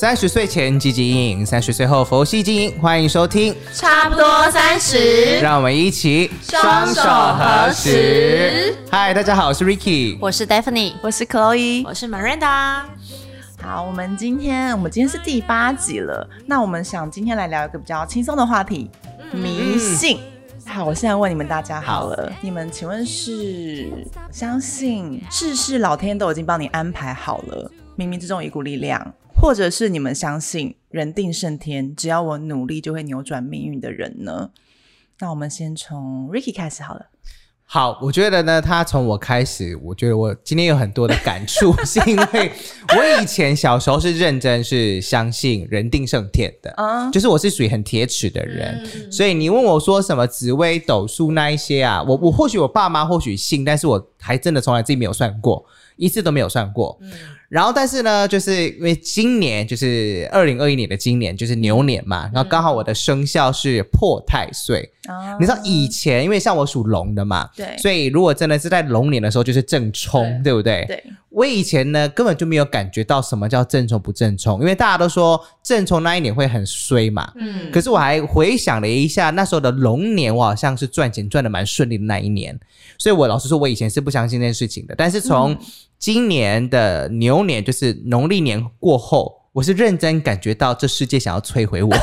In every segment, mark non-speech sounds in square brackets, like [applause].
三十岁前积极经营，三十岁后佛系经营。欢迎收听，差不多三十，让我们一起双手合十。嗨，大家好，我是 Ricky，我是 Daphne，我是 Chloe，我是 Miranda。好，我们今天我们今天是第八集了，那我们想今天来聊一个比较轻松的话题——迷信。好，我现在问你们大家好了，你们请问是相信事事老天都已经帮你安排好了，冥冥之中有一股力量，或者是你们相信人定胜天，只要我努力就会扭转命运的人呢？那我们先从 Ricky 开始好了。好，我觉得呢，他从我开始，我觉得我今天有很多的感触，是因为我以前小时候是认真是相信人定胜天的，嗯，就是我是属于很铁齿的人，所以你问我说什么紫微斗数那一些啊，我我或许我爸妈或许信，但是我还真的从来自己没有算过，一次都没有算过。然后，但是呢，就是因为今年就是二零二一年的今年就是牛年嘛，然后刚好我的生肖是破太岁。你知道以前，因为像我属龙的嘛，对，所以如果真的是在龙年的时候，就是正冲，对不对？对。我以前呢，根本就没有感觉到什么叫正冲不正冲，因为大家都说正冲那一年会很衰嘛。嗯。可是我还回想了一下，那时候的龙年，我好像是赚钱赚的蛮顺利的那一年，所以我老实说，我以前是不相信这件事情的。但是从今年的牛年，就是农历年过后，我是认真感觉到这世界想要摧毁我。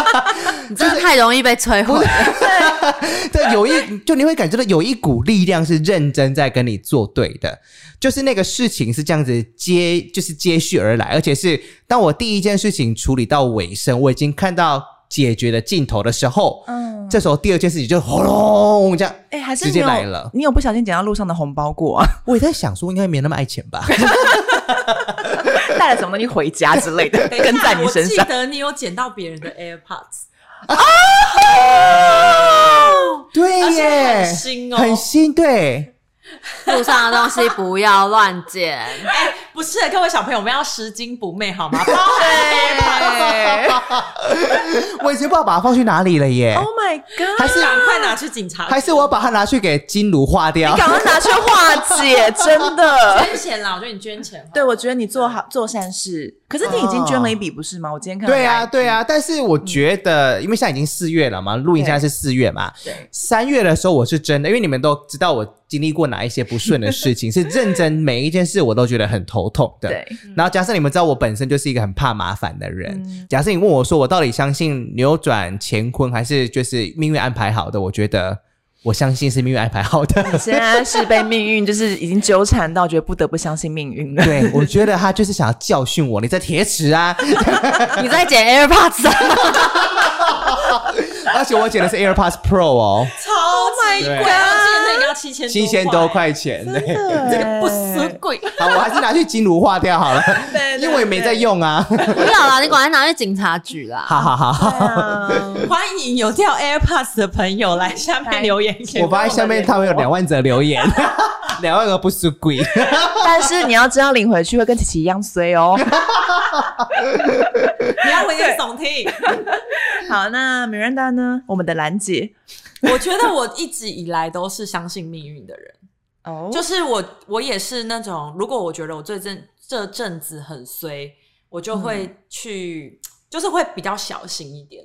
[laughs] 你真的太容易被摧毁。[laughs] 对，有一就你会感觉到有一股力量是认真在跟你作对的，就是那个事情是这样子接，就是接续而来，而且是当我第一件事情处理到尾声，我已经看到解决的尽头的时候，嗯，这时候第二件事情就轰隆这样，哎，还是直接来了。你有不小心捡到路上的红包过啊？[laughs] 我也在想说，应该没那么爱钱吧？[laughs] 带了什么东西回家之类的，[laughs] 跟在你身上。记得你有捡到别人的 AirPods。啊！对耶，很新哦，很新，对。路上的东西不要乱捡。哎，不是，各位小朋友，我们要拾金不昧好吗？[laughs] 对。我已经不知道把它放去哪里了耶。Oh my god！还是赶快拿去警察？还是我把它拿去给金炉化掉？你赶快拿去化解，真的。捐钱啦！我觉得你捐钱。对，我觉得你做好做善事。可是你已经捐了一笔，不是吗？我今天看。对啊，对啊。但是我觉得，因为现在已经四月了嘛，录音现在是四月嘛。对。三月的时候，我是真的，因为你们都知道我经历过哪一些不顺的事情，[laughs] 是认真每一件事我都觉得很头痛的。对。然后，假设你们知道我本身就是一个很怕麻烦的人，假设你问我说我到底相信扭转乾坤，还是就是命运安排好的？我觉得。我相信是命运安排好的。你现在是被命运就是已经纠缠到，觉得不得不相信命运了。对，我觉得他就是想要教训我。你在铁齿啊？[laughs] 你在捡 AirPods 啊？[laughs] 而且我捡的是 AirPods Pro 哦，超贵，我记得应该要七千七千多块钱，对，这个不死贵。好，我还是拿去金炉化掉好了，因为没在用啊。不要啦，你赶快拿去警察局啦。好好好，欢迎有掉 AirPods 的朋友来下面留言。我发现下面他们有两万则留言，[laughs] 两万个不是贵，但是你要知道领回去会跟琪琪一样衰哦。[laughs] 你要危言耸听。[laughs] 好，那米兰达呢？我们的兰姐，[laughs] 我觉得我一直以来都是相信命运的人。哦，就是我，我也是那种，如果我觉得我最近这阵子很衰，我就会去，就是会比较小心一点。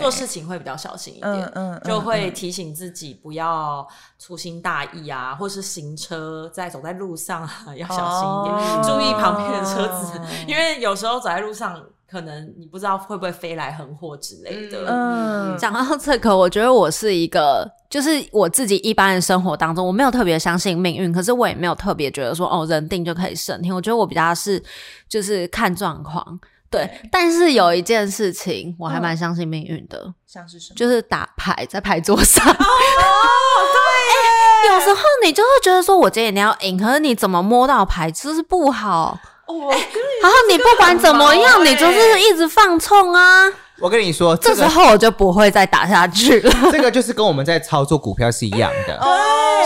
做事情会比较小心一点，嗯就会提醒自己不要粗心大意啊，或是行车在走在路上啊要小心一点，注意旁边的车子，[laughs] 因为有时候走在路上，可能你不知道会不会飞来横祸之类的。嗯，讲到这个，我觉得我是一个，就是我自己一般的生活当中，我没有特别相信命运，可是我也没有特别觉得说哦，人定就可以胜天。我觉得我比较是就是看状况。对，但是有一件事情我还蛮相信命运的，像是什么？就是打牌在牌桌上。哦，[laughs] 对，有时候你就会觉得说，我今天一定要赢，可是你怎么摸到牌就是不好。哦，然后你不管怎么样，你就是一直放冲啊。我跟你说，这时候我就不会再打下去了。[laughs] 这个就是跟我们在操作股票是一样的。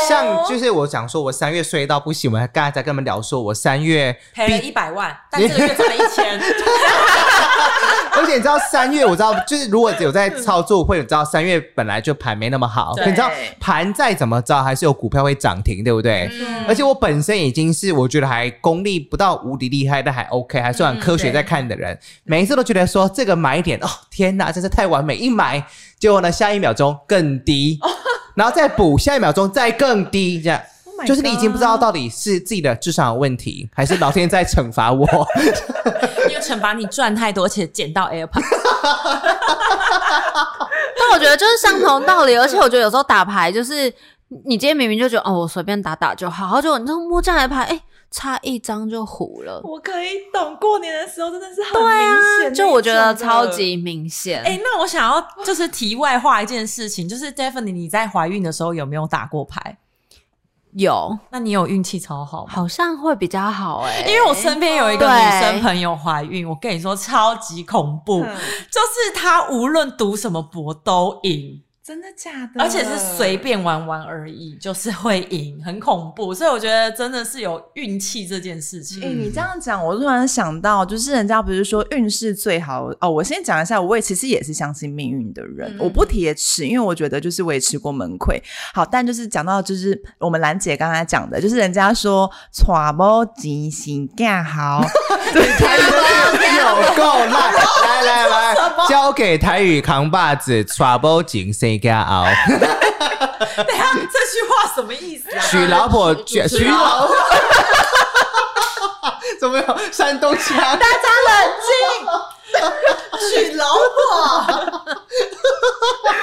像就是我讲说，我三月睡到不行，我还刚才在跟他们聊，说我三月赔了一百万，但这个月赚了一千。[laughs] [laughs] 而且你知道三月，我知道就是如果有在操作，会知道三月本来就盘没那么好。你知道盘再怎么着，还是有股票会涨停，对不对？而且我本身已经是我觉得还功力不到无敌厉害，但还 OK，还算科学在看的人，每一次都觉得说这个买点哦，天哪，真是太完美！一买，结果呢下一秒钟更低，然后再补，下一秒钟再更低，这样。就是你已经不知道到底是自己的智商有问题，还是老天在惩罚我？[laughs] 因为惩罚你赚太多且捡到 AirPod。[laughs] 但我觉得就是相同道理，而且我觉得有时候打牌就是你今天明明就觉得哦，我随便打打就好，然后就你就摸这样的牌，哎，差一张就糊了。我可以懂，过年的时候真的是很明显，就我觉得超级明显。哎，那我想要就是题外话一件事情，就是 Stephanie，你在怀孕的时候有没有打过牌？有，那你有运气超好，好像会比较好哎。因为我身边有一个女生朋友怀孕，我跟你说超级恐怖，就是她无论读什么博都赢。真的假的？而且是随便玩玩而已，就是会赢，很恐怖。所以我觉得真的是有运气这件事情。哎，你这样讲，我突然想到，就是人家不是说运势最好哦。我先讲一下，我也其实也是相信命运的人，我不铁齿，因为我觉得就是我也吃过门亏。好，但就是讲到就是我们兰姐刚才讲的，就是人家说“揣无吉星干好”，对，台语有够烂。[laughs] 交给台语扛把子，“揣无吉星”。家熬，等下这句话什么意思啊？娶老婆，娶娶老婆，[laughs] 怎么有山东腔？大家冷静，[laughs] 娶老婆，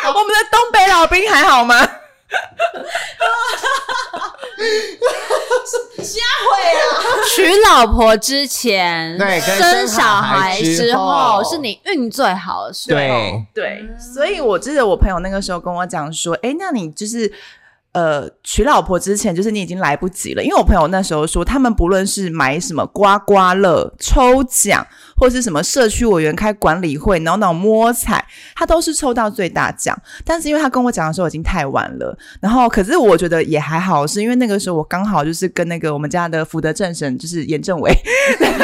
[laughs] 我们的东北老兵还好吗？[laughs] 瞎毁啊！娶老婆之前，[laughs] 对，生小孩之后，是你运最好的时候。对对，所以我记得我朋友那个时候跟我讲说，哎，那你就是。呃，娶老婆之前，就是你已经来不及了，因为我朋友那时候说，他们不论是买什么刮刮乐、抽奖，或是什么社区委员开管理会、脑脑摸彩，他都是抽到最大奖。但是因为他跟我讲的时候已经太晚了，然后可是我觉得也还好，是因为那个时候我刚好就是跟那个我们家的福德正神，就是严正伟，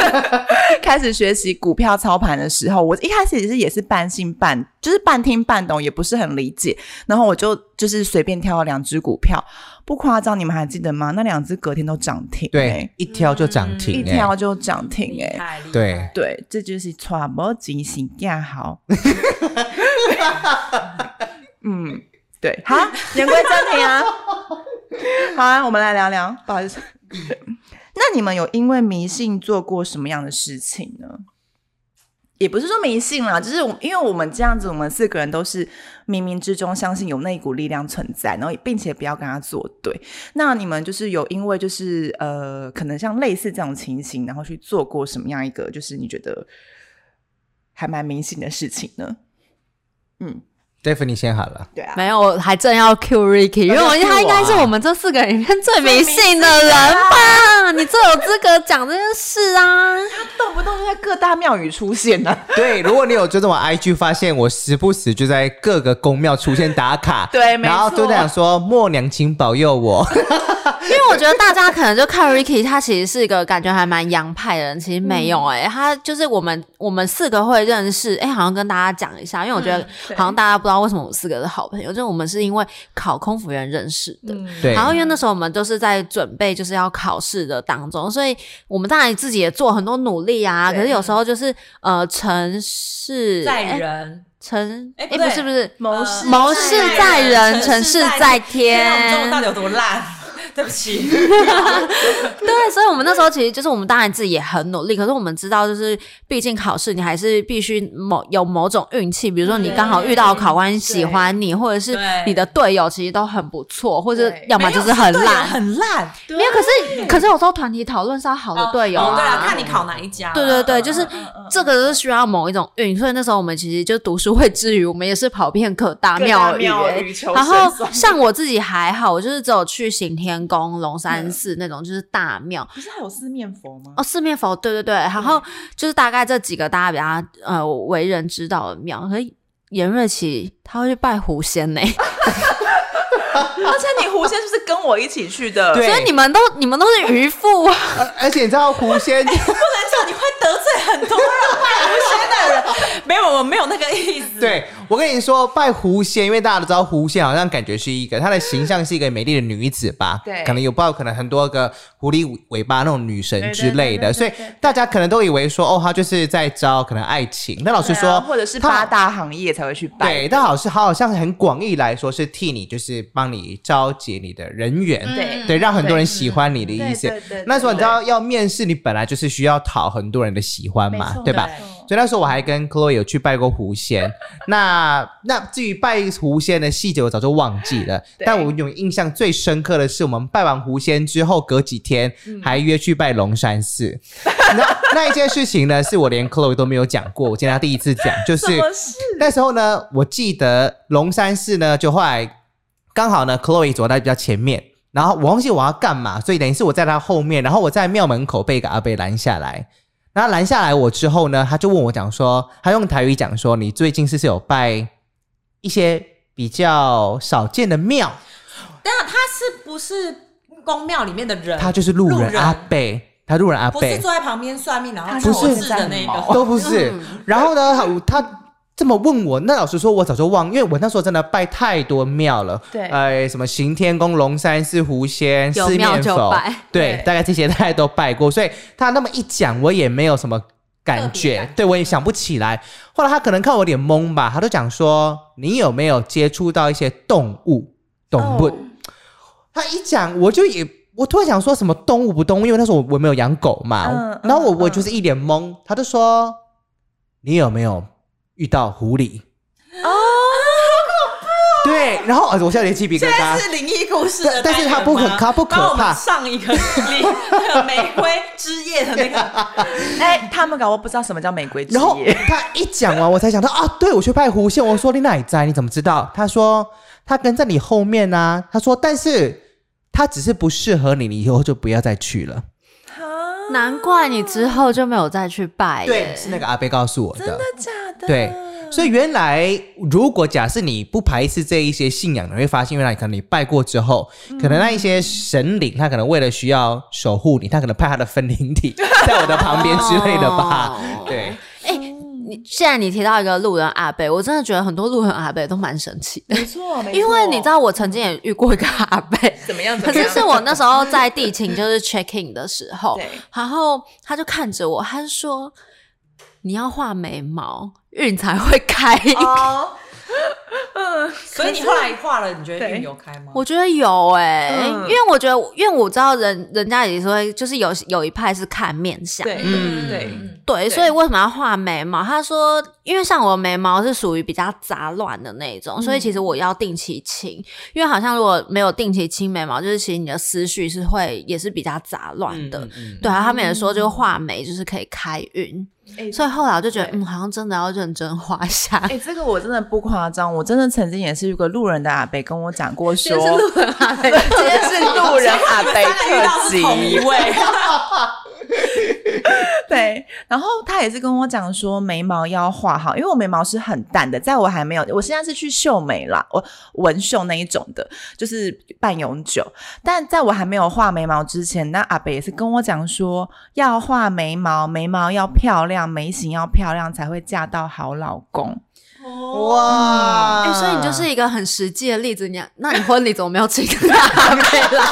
[laughs] 开始学习股票操盘的时候，我一开始其实也是半信半，就是半听半懂，也不是很理解，然后我就。就是随便挑了两只股票，不夸张，你们还记得吗？那两只隔天都涨停，对，一挑就涨停，一挑就涨停，哎，对对，这就是 trouble 进行架好。嗯，对，好，言归正题啊，好啊，我们来聊聊，不好意思，[laughs] 那你们有因为迷信做过什么样的事情呢？也不是说迷信啦，就是因为我们这样子，我们四个人都是冥冥之中相信有那一股力量存在，然后并且不要跟他作对。那你们就是有因为就是呃，可能像类似这种情形，然后去做过什么样一个就是你觉得还蛮迷信的事情呢？嗯。David，你先喊了。对啊，没有，我还正要 Q Ricky，因为我他应该是我们这四个人里面最迷信的人吧？你最有资格讲这件事啊！他动不动就在各大庙宇出现呢。对，如果你有追踪我 IG，发现我时不时就在各个宫庙出现打卡。对，然后都在讲说默娘，请保佑我。[laughs] [laughs] 因为我觉得大家可能就看 Ricky，他其实是一个感觉还蛮洋派的人，其实没有哎，他就是我们我们四个会认识，哎，好像跟大家讲一下，因为我觉得好像大家不知道为什么我们四个是好朋友，就是我们是因为考空服员认识的，对。然后因为那时候我们都是在准备就是要考试的当中，所以我们当然自己也做很多努力啊。可是有时候就是呃，成事在人，成哎不是不是谋事谋事在人，成事在天。我们中文到底有多烂？[laughs] 对不起，[laughs] 对，所以，我们那时候其实就是我们当然自己也很努力，可是我们知道，就是毕竟考试，你还是必须某有某种运气，比如说你刚好遇到考官喜欢你，或者是你的队友其实都很不错，或者要么就是很烂，很烂。没有，可是可是有时候团体讨论是要好的队友啊，对啊，看你考哪一家。对对对，就是这个是需要某一种运，所以那时候我们其实就读书会之余，我们也是跑遍各大庙宇。然后像我自己还好，我就是只有去行天。天宫、龙山寺那种，就是大庙。不是还有四面佛吗？哦，四面佛，对对对。然后就是大概这几个大家比较呃为人知道的庙。可是严瑞琪他会去拜狐仙呢。而且你狐仙就是跟我一起去的，[laughs] 所以你们都你们都是渔夫啊。[laughs] 而且你知道狐仙，[laughs] 不能讲，你会得罪很多人拜狐仙的人。没有，我没有那个意思。对我跟你说，拜狐仙，因为大家都知道狐仙好像感觉是一个，她的形象是一个美丽的女子吧？对，可能有抱可能很多个狐狸尾巴那种女神之类的，所以大家可能都以为说，哦，她就是在招可能爱情。那老师说，或者是八大行业才会去拜。对，但好是好像很广义来说是替你就是帮。你招集你的人员，对对，让很多人喜欢你的意思。那时候你知道要面试，你本来就是需要讨很多人的喜欢嘛，对吧？所以那时候我还跟 Chloe 有去拜过狐仙。[laughs] 那那至于拜狐仙的细节，我早就忘记了。但我有印象最深刻的是，我们拜完狐仙之后，隔几天还约去拜龙山寺。[laughs] 那那一件事情呢，是我连 Chloe 都没有讲过，我今天第一次讲，就是那时候呢，我记得龙山寺呢，就后来。刚好呢，Chloe 走在比较前面，然后我忘记我要干嘛，所以等于是我在他后面，然后我在庙门口被一个阿伯拦下来，然后拦下来我之后呢，他就问我讲说，他用台语讲说，你最近是不是有拜一些比较少见的庙？但他是不是宫庙里面的人？他就是路人阿贝，他路人阿贝，不是坐在旁边算命，然后不是的那个，都不是。然后呢，他。这么问我，那老实说，我早就忘，因为我那时候真的拜太多庙了。对，哎，什么行天宫、龙山寺、狐仙、四面佛，对，大概这些大家都拜过。所以他那么一讲，我也没有什么感觉，对我也想不起来。后来他可能看我有点懵吧，他都讲说：“你有没有接触到一些动物？动物？”他一讲，我就也，我突然想说什么动物不动物，因为那时候我我没有养狗嘛。然后我我就是一脸懵，他就说：“你有没有？”遇到狐狸哦，好恐怖！对，然后我现在连鸡皮疙瘩。是灵异故事，但是它不可，它不可怕。上一个玫瑰之夜的那个，[laughs] 哎，他们搞我不知道什么叫玫瑰之夜。然后他一讲完，我才想到啊，对我去拍狐仙。我说你哪里在？你怎么知道？他说他跟在你后面啊。他说，但是他只是不适合你，你以后就不要再去了。难怪你之后就没有再去拜。对，是那个阿贝告诉我的。真的假的？对，所以原来如果假设你不排斥这一些信仰，你会发现原来可能你拜过之后，可能那一些神灵他可能为了需要守护你，他可能派他的分灵体在我的旁边之类的吧。对。现在你提到一个路人阿贝，我真的觉得很多路人阿贝都蛮神奇的。没错，因为你知道，我曾经也遇过一个阿贝，怎么样？可是是我那时候在地勤就是 checking 的时候，然后他就看着我，他就说：“你要画眉毛，运才会开。”嗯，[laughs] 所以你后来画了，你觉得运有开吗？我觉得有哎，因为我觉得，因为我知道人人家也说，就是有有一派是看面相，对，嗯，对，对，所以为什么要画眉毛？他说，因为像我眉毛是属于比较杂乱的那种，所以其实我要定期清，因为好像如果没有定期清眉毛，就是其实你的思绪是会也是比较杂乱的，对啊，他们也说，就画眉就是可以开运。所以后来我就觉得，嗯，好像真的要认真画下。哎，这个我真的不夸张，我真的曾经也是一个路人的阿伯跟我讲过，说是路人阿北，[laughs] 今天是路人阿北特辑，同一位。[laughs] [laughs] [laughs] 对，然后他也是跟我讲说眉毛要画好，因为我眉毛是很淡的，在我还没有，我现在是去秀眉啦，我纹绣那一种的，就是半永久。但在我还没有画眉毛之前，那阿北也是跟我讲说要画眉毛，眉毛要漂亮，眉形要漂亮，才会嫁到好老公。哇！哎，所以你就是一个很实际的例子。你，那你婚礼怎么没有请阿北来？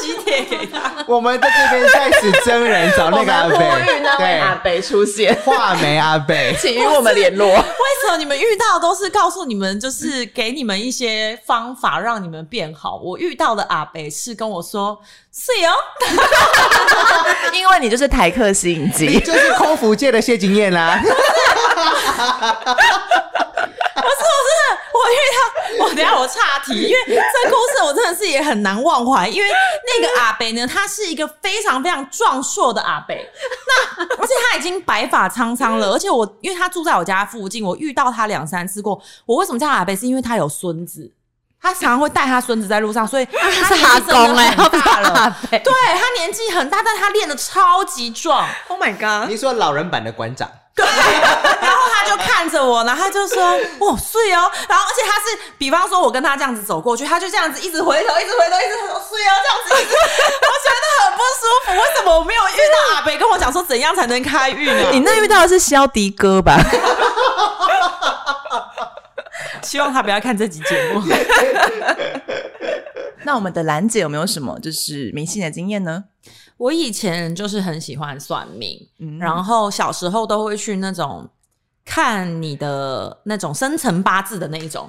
他喜帖给他。我们在这边在此真人找 [laughs] 那个阿北，对阿北出现，画眉阿北，请与我们联络。[laughs] 为什么你们遇到都是告诉你们，就是给你们一些方法让你们变好？我遇到的阿北是跟我说是哦，[laughs] 因为你就是台客吸引机，就是空服界的谢金燕啦。不是，我真的，我遇到我等下我岔题，因为这故事我真的是也很难忘怀。因为那个阿北呢，他是一个非常非常壮硕的阿北，那而且他已经白发苍苍了，[laughs] 而且我因为他住在我家附近，我遇到他两三次过。我为什么叫阿北？是因为他有孙子。他常常会带他孙子在路上，所以他是阿公哎，大了，[laughs] 对他年纪很大，但他练的超级壮。Oh my god！你说老人版的馆长。对，然后他就看着我，然后他就说：“哦，睡哦。”然后而且他是，比方说我跟他这样子走过去，他就这样子一直回头，一直回头，一直说睡哦，这样子，我觉得很不舒服。为什么我没有遇到阿北跟我讲说怎样才能开运呢？[laughs] 你那遇到的是肖迪哥吧？[laughs] 希望他不要看这集节目。[laughs] 那我们的兰姐有没有什么就是迷信的经验呢？我以前就是很喜欢算命，然后小时候都会去那种看你的那种生辰八字的那一种。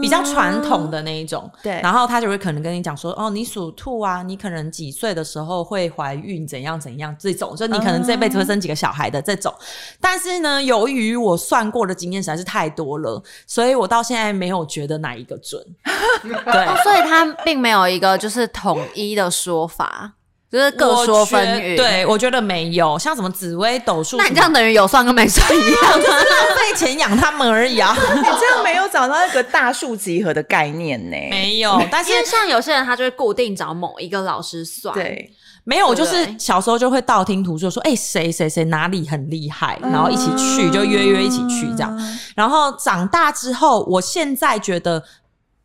比较传统的那一种，对，然后他就会可能跟你讲说，哦，你属兔啊，你可能几岁的时候会怀孕，怎样怎样这种，就你可能这辈子会生几个小孩的这种。但是呢，由于我算过的经验实在是太多了，所以我到现在没有觉得哪一个准。[laughs] 对，所以他并没有一个就是统一的说法。就是各说纷纭，对我觉得没有，像什么紫薇斗数，那你这样等于有算跟没算一样，就是浪费钱养他们而已啊！[laughs] 你这样没有找到一个大数集合的概念呢？没有，但是像有些人他就会固定找某一个老师算，对，没有，就是小时候就会道听途说，说哎谁谁谁哪里很厉害，然后一起去就约约一起去这样，然后长大之后，我现在觉得。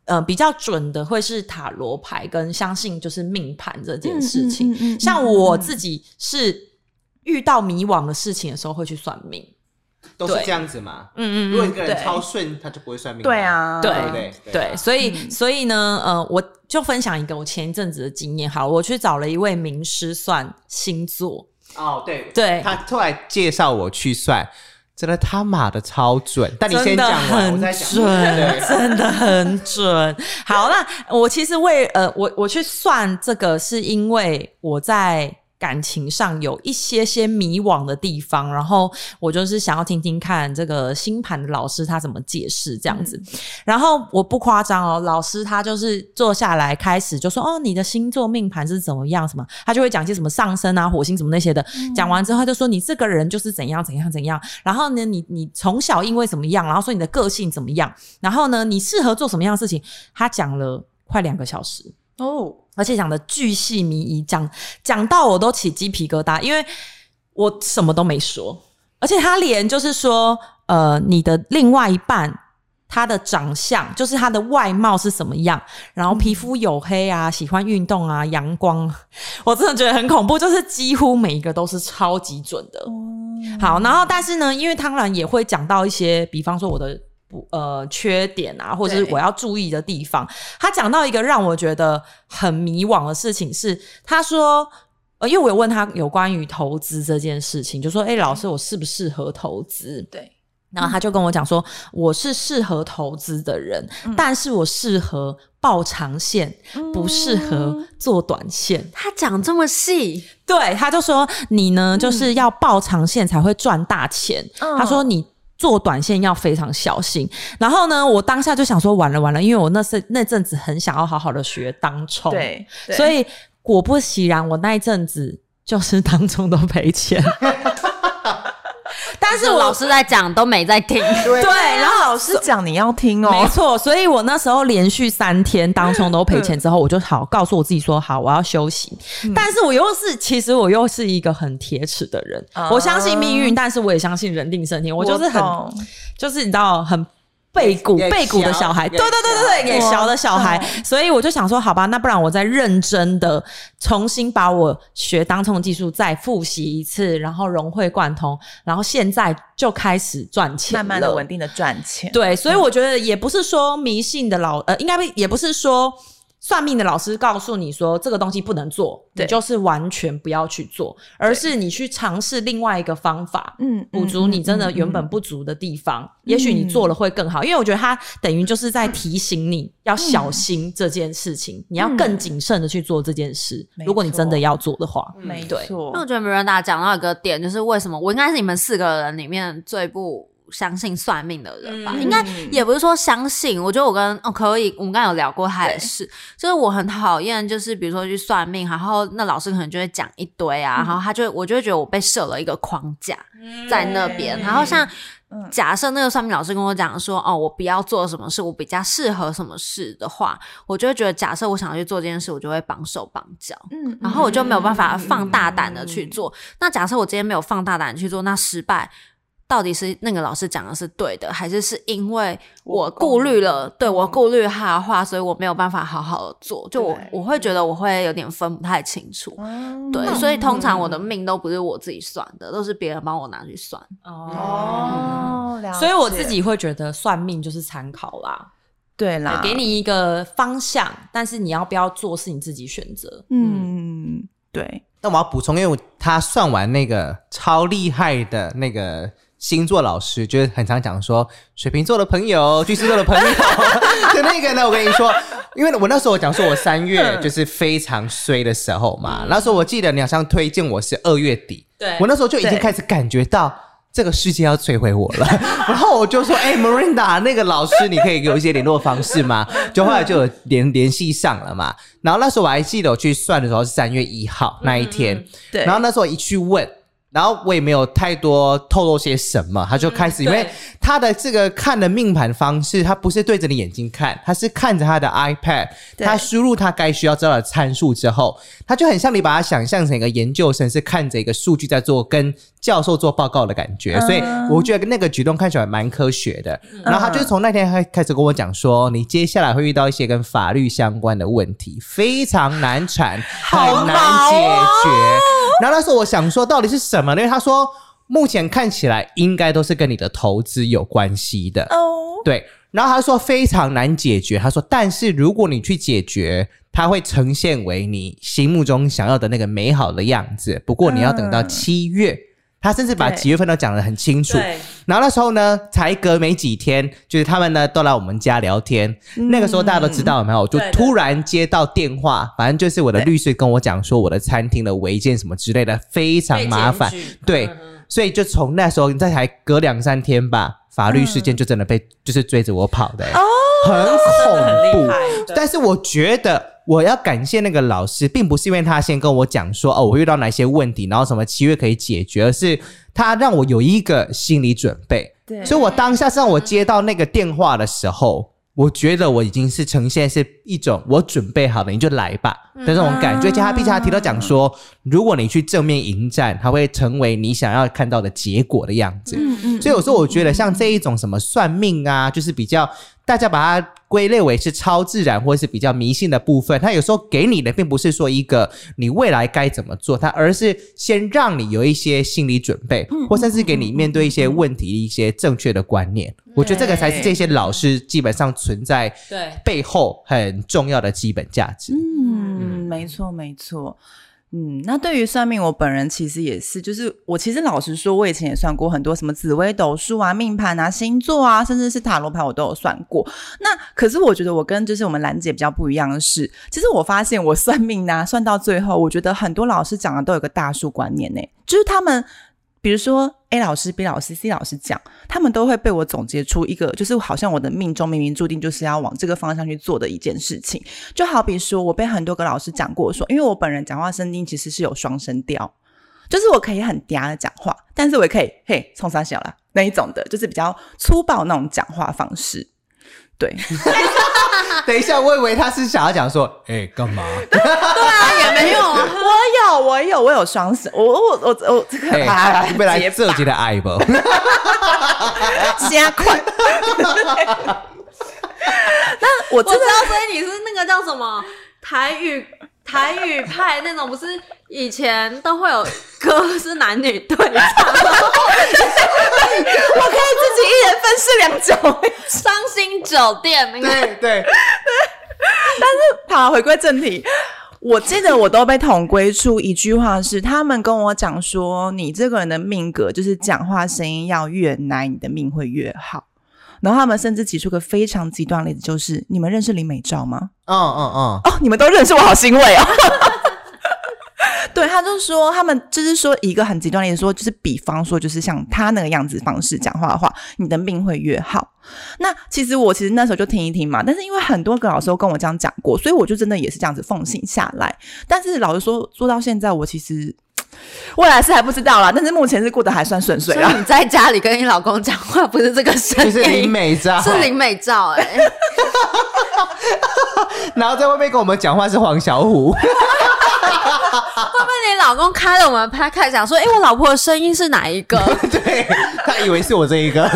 呃，比较准的会是塔罗牌，跟相信就是命盘这件事情。像我自己是遇到迷惘的事情的时候，会去算命，都是这样子嘛。嗯嗯，如果一个人超顺，他就不会算命。对啊，对对对，所以所以呢，呃，我就分享一个我前一阵子的经验。好，我去找了一位名师算星座。哦，对对，他后来介绍我去算。真的他妈的超准！但你先讲完，我再讲。准，真的很准。好，那我其实为呃，我我去算这个，是因为我在。感情上有一些些迷惘的地方，然后我就是想要听听看这个星盘的老师他怎么解释这样子。然后我不夸张哦，老师他就是坐下来开始就说：“哦，你的星座命盘是怎么样？什么？”他就会讲些什么上升啊、火星什么那些的。讲完之后，他就说：“你这个人就是怎样怎样怎样。”然后呢，你你从小因为怎么样？然后说你的个性怎么样？然后呢，你适合做什么样的事情？他讲了快两个小时哦。而且讲的巨细靡遗，讲讲到我都起鸡皮疙瘩，因为我什么都没说，而且他连就是说，呃，你的另外一半他的长相，就是他的外貌是什么样，然后皮肤黝黑啊，喜欢运动啊，阳光，[laughs] 我真的觉得很恐怖，就是几乎每一个都是超级准的。好，然后但是呢，因为当然也会讲到一些，比方说我的。呃，缺点啊，或者是我要注意的地方。他讲到一个让我觉得很迷惘的事情是，他说，呃，因为我有问他有关于投资这件事情，就说，哎，老师，我适不适合投资？对，然后他就跟我讲说，我是适合投资的人，但是我适合抱长线，不适合做短线。他讲这么细，对，他就说你呢，就是要抱长线才会赚大钱。他说你。做短线要非常小心，然后呢，我当下就想说完了完了，因为我那是那阵子很想要好好的学当冲，对，所以果不其然，我那一阵子就是当冲都赔钱。但是老师在讲都没在听，[laughs] 对，然后老师讲你要听哦，没错，所以我那时候连续三天当中都赔钱之后，我就好告诉我自己说好，我要休息。但是我又是其实我又是一个很铁齿的人，我相信命运，但是我也相信人定胜天，我就是很就是你知道很。背骨背骨的小孩，对对对对对，也小的小孩，所以我就想说，好吧，那不然我再认真的重新把我学当冲的技术再复习一次，然后融会贯通，然后现在就开始赚钱，慢慢的稳定的赚钱。对，所以我觉得也不是说迷信的老，呃，应该也不是说。算命的老师告诉你说这个东西不能做，你就是完全不要去做，而是你去尝试另外一个方法，嗯，补足你真的原本不足的地方。也许你做了会更好，因为我觉得他等于就是在提醒你要小心这件事情，你要更谨慎的去做这件事。如果你真的要做的话，没错。那我觉得 Miranda 讲到一个点，就是为什么我应该是你们四个人里面最不。相信算命的人吧，应该也不是说相信。我觉得我跟哦可以，我们刚刚有聊过他的事，就是我很讨厌，就是比如说去算命，然后那老师可能就会讲一堆啊，然后他就我就会觉得我被设了一个框架在那边，然后像假设那个算命老师跟我讲说，哦，我不要做什么事，我比较适合什么事的话，我就会觉得，假设我想要去做这件事，我就会绑手绑脚，嗯，然后我就没有办法放大胆的去做。那假设我今天没有放大胆去做，那失败。到底是那个老师讲的是对的，还是是因为我顾虑了？对我顾虑他的话，所以我没有办法好好的做。就我我会觉得我会有点分不太清楚。对，所以通常我的命都不是我自己算的，都是别人帮我拿去算。哦，所以我自己会觉得算命就是参考啦。对啦，给你一个方向，但是你要不要做是你自己选择。嗯，对。那我要补充，因为他算完那个超厉害的那个。星座老师就是很常讲说，水瓶座的朋友、巨蟹座的朋友，[laughs] 就那个呢。我跟你说，因为我那时候我讲说我三月就是非常衰的时候嘛，那时候我记得你好像推荐我是二月底，对我那时候就已经开始感觉到这个世界要摧毁我了。[laughs] 然后我就说，哎，Marinda，那个老师，你可以给我一些联络方式吗？[laughs] 就后来就联联系上了嘛。然后那时候我还记得我去算的时候是三月一号那一天，对。然后那时候一去问。然后我也没有太多透露些什么，他就开始，因为他的这个看的命盘方式，他不是对着你眼睛看，他是看着他的 iPad，他输入他该需要知道的参数之后，他就很像你把它想象成一个研究生，是看着一个数据在做跟教授做报告的感觉，所以我觉得那个举动看起来蛮科学的。然后他就从那天开开始跟我讲说，你接下来会遇到一些跟法律相关的问题，非常难缠，很难解决。然后那时候我想说，到底是什么？因为他说目前看起来应该都是跟你的投资有关系的哦。对，然后他说非常难解决。他说，但是如果你去解决，它会呈现为你心目中想要的那个美好的样子。不过你要等到七月。他甚至把几月份都讲得很清楚。然后那时候呢，才隔没几天，就是他们呢都来我们家聊天。那个时候大家都知道有没有？就突然接到电话，反正就是我的律师跟我讲说，我的餐厅的违建什么之类的非常麻烦。对，所以就从那时候，再才隔两三天吧，法律事件就真的被就是追着我跑的，很恐怖。但是我觉得。我要感谢那个老师，并不是因为他先跟我讲说哦，我遇到哪些问题，然后什么七月可以解决，而是他让我有一个心理准备。对，所以我当下让我接到那个电话的时候，我觉得我已经是呈现是一种我准备好了，你就来吧的那种感觉。而且他毕竟他提到讲说，如果你去正面迎战，它会成为你想要看到的结果的样子。嗯嗯。所以有时候我觉得像这一种什么算命啊，就是比较。大家把它归类为是超自然或者是比较迷信的部分，它有时候给你的并不是说一个你未来该怎么做，它而是先让你有一些心理准备，或甚至给你面对一些问题一些正确的观念。我觉得这个才是这些老师基本上存在对背后很重要的基本价值。嗯，没错，没错。嗯，那对于算命，我本人其实也是，就是我其实老实说，我以前也算过很多什么紫微斗数啊、命盘啊、星座啊，甚至是塔罗牌，我都有算过。那可是我觉得我跟就是我们兰姐比较不一样的是，其实我发现我算命呢，算到最后，我觉得很多老师讲的都有个大数观念呢，就是他们。比如说 A 老师、B 老师、C 老师讲，他们都会被我总结出一个，就是好像我的命中明明注定就是要往这个方向去做的一件事情。就好比说，我被很多个老师讲过，说因为我本人讲话声音其实是有双声调，就是我可以很嗲的讲话，但是我也可以嘿冲三小啦那一种的，就是比较粗暴那种讲话方式。对，[laughs] 等一下，我以为他是想要讲说，哎，干嘛？对啊，也没有，我有，我有，我有双手，我我我我这个未来这集的爱不？加 [laughs] 快。[laughs] 那我知道，所以你是那个叫什么台语？[laughs] 台语派那种不是以前都会有歌是男女对唱，我可以自己一人分饰两角，伤心酒店那个对对。[laughs] 但是好回归正题，我记得我都被统归出一句话是，他们跟我讲说，你这个人的命格就是讲话声音要越奶，你的命会越好。然后他们甚至提出个非常极端例子，就是你们认识林美照吗？嗯嗯嗯。哦，你们都认识，我好欣慰哦。[laughs] 对，他就说他们就是说一个很极端例子，说就是比方说就是像他那个样子方式讲话的话，你的命会越好。那其实我其实那时候就听一听嘛，但是因为很多个老师都跟我这样讲过，所以我就真的也是这样子奉行下来。但是老实说，做到现在，我其实。未来是还不知道啦，但是目前是过得还算顺遂啊。你在家里跟你老公讲话，不是这个声音，是林美照，是林美照哎。[laughs] 然后在外面跟我们讲话是黄小虎。会不会你老公开了我们拍开讲说，哎，我老婆的声音是哪一个？[laughs] 对他以为是我这一个。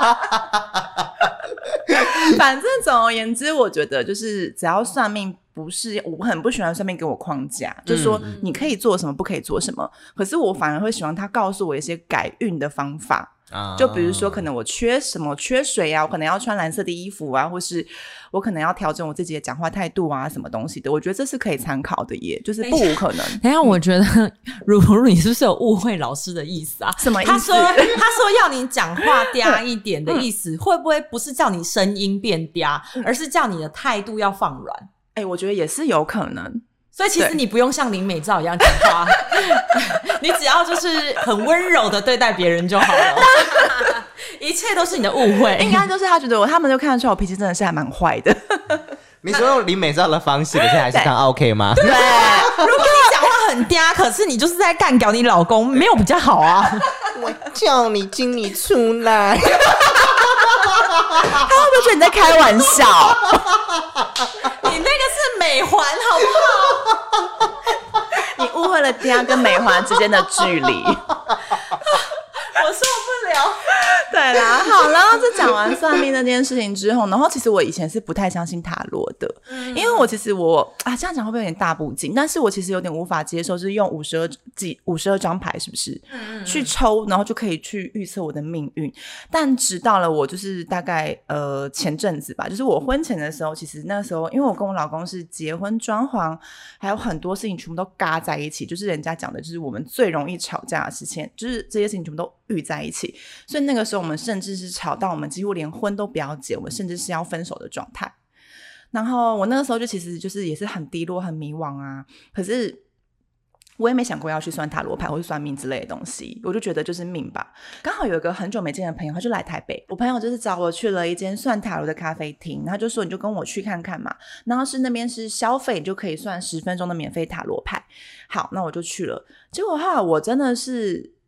[laughs] 反正总而言之，我觉得就是只要算命不是我很不喜欢算命给我框架，就是说你可以做什么，不可以做什么。可是我反而会喜欢他告诉我一些改运的方法。就比如说，可能我缺什么，缺水啊，我可能要穿蓝色的衣服啊，或是我可能要调整我自己的讲话态度啊，什么东西的，我觉得这是可以参考的，耶，就是不无可能。等下，我觉得 [laughs] 如如你是不是有误会老师的意思啊？什么意思？他说他说要你讲话嗲一点的意思，会不会不是叫你声音变嗲，而是叫你的态度要放软？哎，我觉得也是有可能。所以其实你不用像林美照一样讲话，[laughs] 你只要就是很温柔的对待别人就好了，[laughs] 一切都是你的误会。应该就是他觉得我，他们就看得出来我脾气真的是还蛮坏的。你说用林美照的方式，现在还是当 OK 吗？对，如果你讲话很嗲，可是你就是在干掉你老公，没有比较好啊。[laughs] 我叫你经理出来，他会不会觉得你在开玩笑？你那个是美环，好不好？[laughs] 你误会了嗲跟美环之间的距离。[laughs] [laughs] 我受不了。[laughs] 对啦，好然后就讲完算命那件事情之后，然后其实我以前是不太相信塔罗的，嗯因为我其实我啊这样讲会不会有点大不敬？但是我其实有点无法接受，就是用五十二几五十二张牌，是不是？嗯嗯。去抽，然后就可以去预测我的命运。但直到了我就是大概呃前阵子吧，就是我婚前的时候，其实那时候因为我跟我老公是结婚装潢，还有很多事情全部都嘎在一起，就是人家讲的就是我们最容易吵架的事情，就是这些事情全部都遇在一起，所以那个时候。我们甚至是吵到我们几乎连婚都不要结，我们甚至是要分手的状态。然后我那个时候就其实就是也是很低落、很迷惘啊。可是我也没想过要去算塔罗牌或者算命之类的东西，我就觉得就是命吧。刚好有一个很久没见的朋友，他就来台北，我朋友就是找我去了一间算塔罗的咖啡厅，然后就说你就跟我去看看嘛。然后是那边是消费，你就可以算十分钟的免费塔罗牌。好，那我就去了。结果哈，我真的是。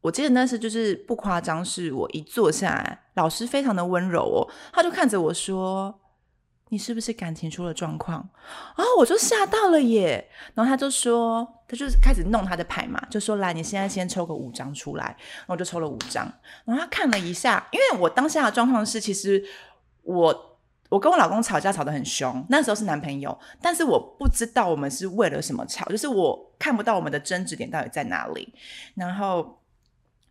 我记得那次就是不夸张，是我一坐下来，老师非常的温柔哦，他就看着我说：“你是不是感情出了状况？”然后我就吓到了耶。然后他就说，他就开始弄他的牌嘛，就说：“来，你现在先抽个五张出来。”然后我就抽了五张。然后他看了一下，因为我当下的状况是，其实我我跟我老公吵架吵得很凶，那时候是男朋友，但是我不知道我们是为了什么吵，就是我看不到我们的争执点到底在哪里，然后。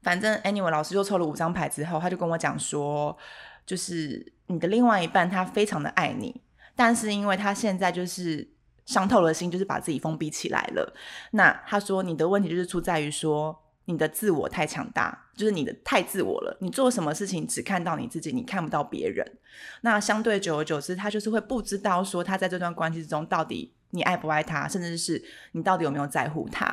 反正 anyway，老师又抽了五张牌之后，他就跟我讲说，就是你的另外一半他非常的爱你，但是因为他现在就是伤透了心，就是把自己封闭起来了。那他说你的问题就是出在于说你的自我太强大，就是你的太自我了，你做什么事情只看到你自己，你看不到别人。那相对久而久之，他就是会不知道说他在这段关系之中到底你爱不爱他，甚至是你到底有没有在乎他。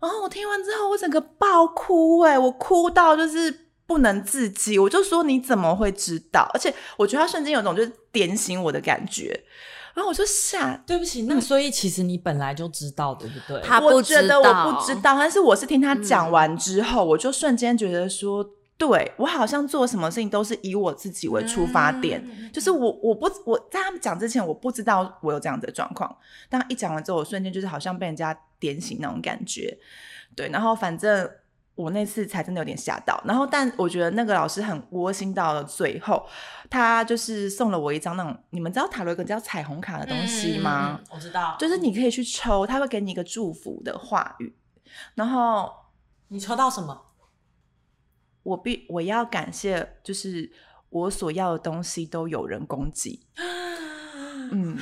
然后我听完之后，我整个爆哭哎，我哭到就是不能自己，我就说你怎么会知道？而且我觉得他瞬间有种就是点醒我的感觉，然后我就吓，对不起，那所以其实你本来就知道，对不对？他不知道，我不知道，但是我是听他讲完之后，我就瞬间觉得说，对我好像做什么事情都是以我自己为出发点，就是我我不我在他们讲之前，我不知道我有这样的状况，但一讲完之后，我瞬间就是好像被人家。点醒那种感觉，对，然后反正我那次才真的有点吓到，然后但我觉得那个老师很窝心，到了最后，他就是送了我一张那种，你们知道塔罗一个叫彩虹卡的东西吗？我知道，就是你可以去抽，他会给你一个祝福的话语，然后你抽到什么？我必我要感谢，就是我所要的东西都有人供给，[gasps] 嗯。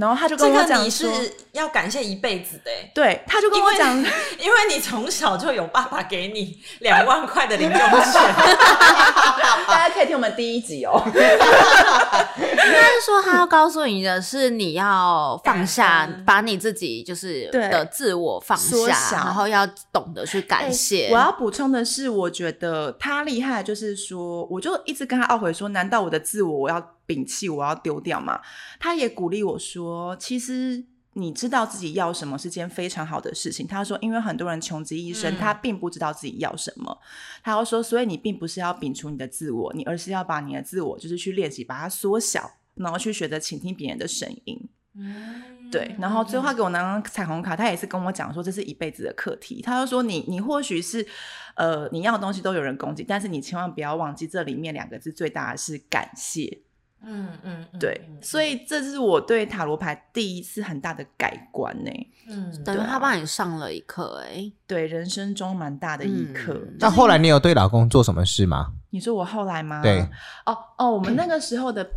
然后他就跟我讲，你是要感谢一辈子的。对，他就跟我讲，[laughs] 因为你从小就有爸爸给你两万块的零用钱。[laughs] 大家可以听我们第一集哦。应该是说，他要告诉你的是，你要放下，把你自己就是的自我放下，然后要懂得去感谢。我要补充的是，我觉得他厉害，就是说，我就一直跟他懊悔说，难道我的自我我要？摒弃，我要丢掉嘛？他也鼓励我说：“其实你知道自己要什么是件非常好的事情。他说，因为很多人穷极一生，他并不知道自己要什么。他要说，所以你并不是要摒除你的自我，你而是要把你的自我就是去练习，把它缩小，然后去学着倾听别人的声音。嗯，对。然后最后他给我拿张彩虹卡，他也是跟我讲说，这是一辈子的课题。他就说，你你或许是呃，你要的东西都有人攻击，但是你千万不要忘记，这里面两个字最大的是感谢。嗯嗯，对，所以这是我对塔罗牌第一次很大的改观呢。嗯，等于他帮你上了一课，哎，对，人生中蛮大的一课。那后来你有对老公做什么事吗？你说我后来吗？对，哦哦，我们那个时候的。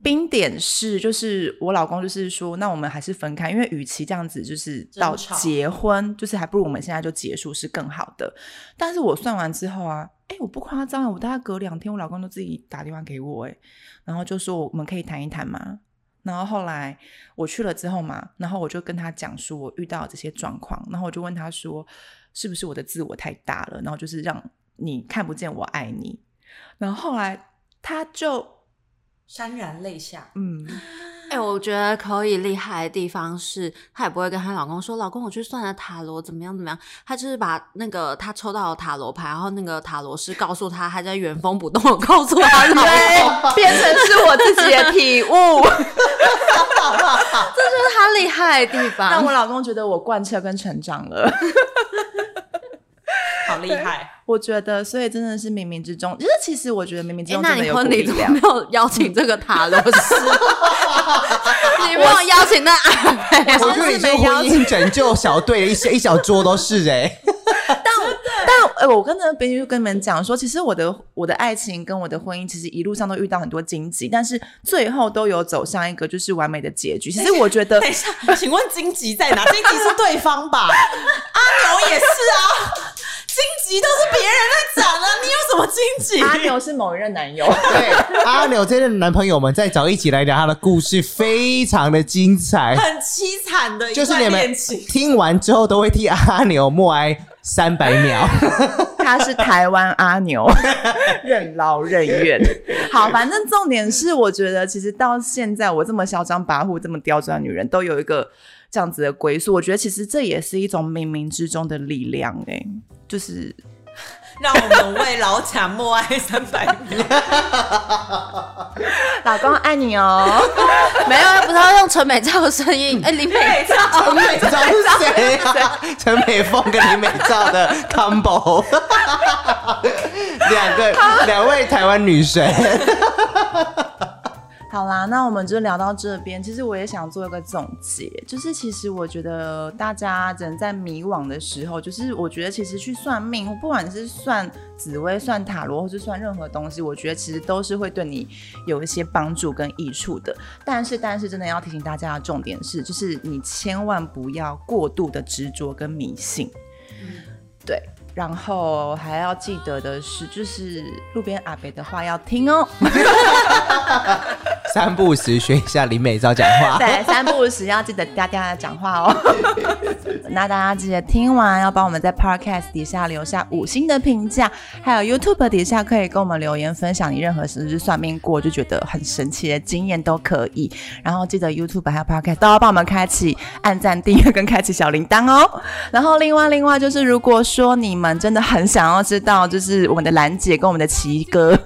冰点是，就是我老公就是说，那我们还是分开，因为与其这样子，就是到结婚，就是还不如我们现在就结束是更好的。但是我算完之后啊，哎，我不夸张，我大概隔两天，我老公都自己打电话给我，哎，然后就说我们可以谈一谈嘛。然后后来我去了之后嘛，然后我就跟他讲说我遇到这些状况，然后我就问他说，是不是我的自我太大了，然后就是让你看不见我爱你。然后后来他就。潸然泪下。嗯，哎，我觉得可以厉害的地方是，她也不会跟她老公说：“老公，我去算了塔罗，怎么样怎么样。”她就是把那个她抽到的塔罗牌，然后那个塔罗师告诉她，还在原封不动的告诉她老公，变成是我自己的体悟。[laughs] 这就是她厉害的地方，让我老公觉得我贯彻跟成长了。[laughs] 好厉害！我觉得，所以真的是冥冥之中，就是其实我觉得冥冥之中真的有婚礼怎么没有邀请这个塔罗师？[laughs] 你没有邀请那阿妹？我觉得你是婚姻拯救小队，一一小桌都是哎。但但哎，我跟那编剧跟你们讲说，其实我的我的爱情跟我的婚姻，其实一路上都遇到很多荆棘，但是最后都有走向一个就是完美的结局。其实我觉得，等一下，[laughs] 请问荆棘在哪？荆棘是对方吧？[laughs] 阿牛也是啊。荆棘都是别人在长啊！你有什么荆棘？阿牛是某一任男友。[laughs] 对，阿牛这任男朋友们再找一起来聊他的故事，非常的精彩，很凄惨的。就是你们听完之后都会替阿牛默哀三百秒。[laughs] 他是台湾阿牛，[laughs] 任劳任怨。好，反正重点是，我觉得其实到现在，我这么嚣张跋扈、这么刁钻的女人，都有一个这样子的归宿。我觉得其实这也是一种冥冥之中的力量，哎。就是 [laughs] 让我们为老贾默哀三百年，[laughs] 老公爱你哦。[laughs] 没有，不是要用陈美照的声音。哎，林美照，陈美照是谁啊？陈美凤跟林美照的 combo，两个两位台湾女神。好啦，那我们就聊到这边。其实我也想做一个总结，就是其实我觉得大家人在迷惘的时候，就是我觉得其实去算命，不管是算紫薇、算塔罗，或是算任何东西，我觉得其实都是会对你有一些帮助跟益处的。但是，但是真的要提醒大家的重点是，就是你千万不要过度的执着跟迷信。对。然后还要记得的是，就是路边阿北的话要听哦。[laughs] 三不时学一下林美照讲话。[laughs] 对，三不时要记得嗲嗲的讲话哦。[laughs] 那大家记得听完要帮我们在 Podcast 底下留下五星的评价，还有 YouTube 底下可以跟我们留言分享你任何时日算命过就觉得很神奇的经验都可以。然后记得 YouTube 还有 Podcast 都要帮我们开启按赞、订阅跟开启小铃铛哦。然后另外另外就是如果说你们真的很想要知道，就是我们的兰姐跟我们的奇哥，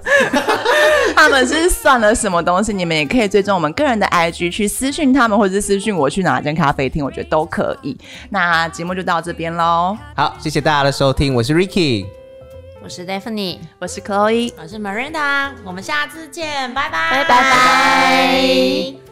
[laughs] 他们是算了什么东西，你们也可以追踪我们个人的 IG 去私讯他们，或者是私讯我去哪间咖啡厅，我觉得都可以。那节目就到这边喽。好，谢谢大家的收听，我是 Ricky，我是 Daphne，我是 Chloe，我是 Miranda，我们下次见，拜拜，拜拜拜。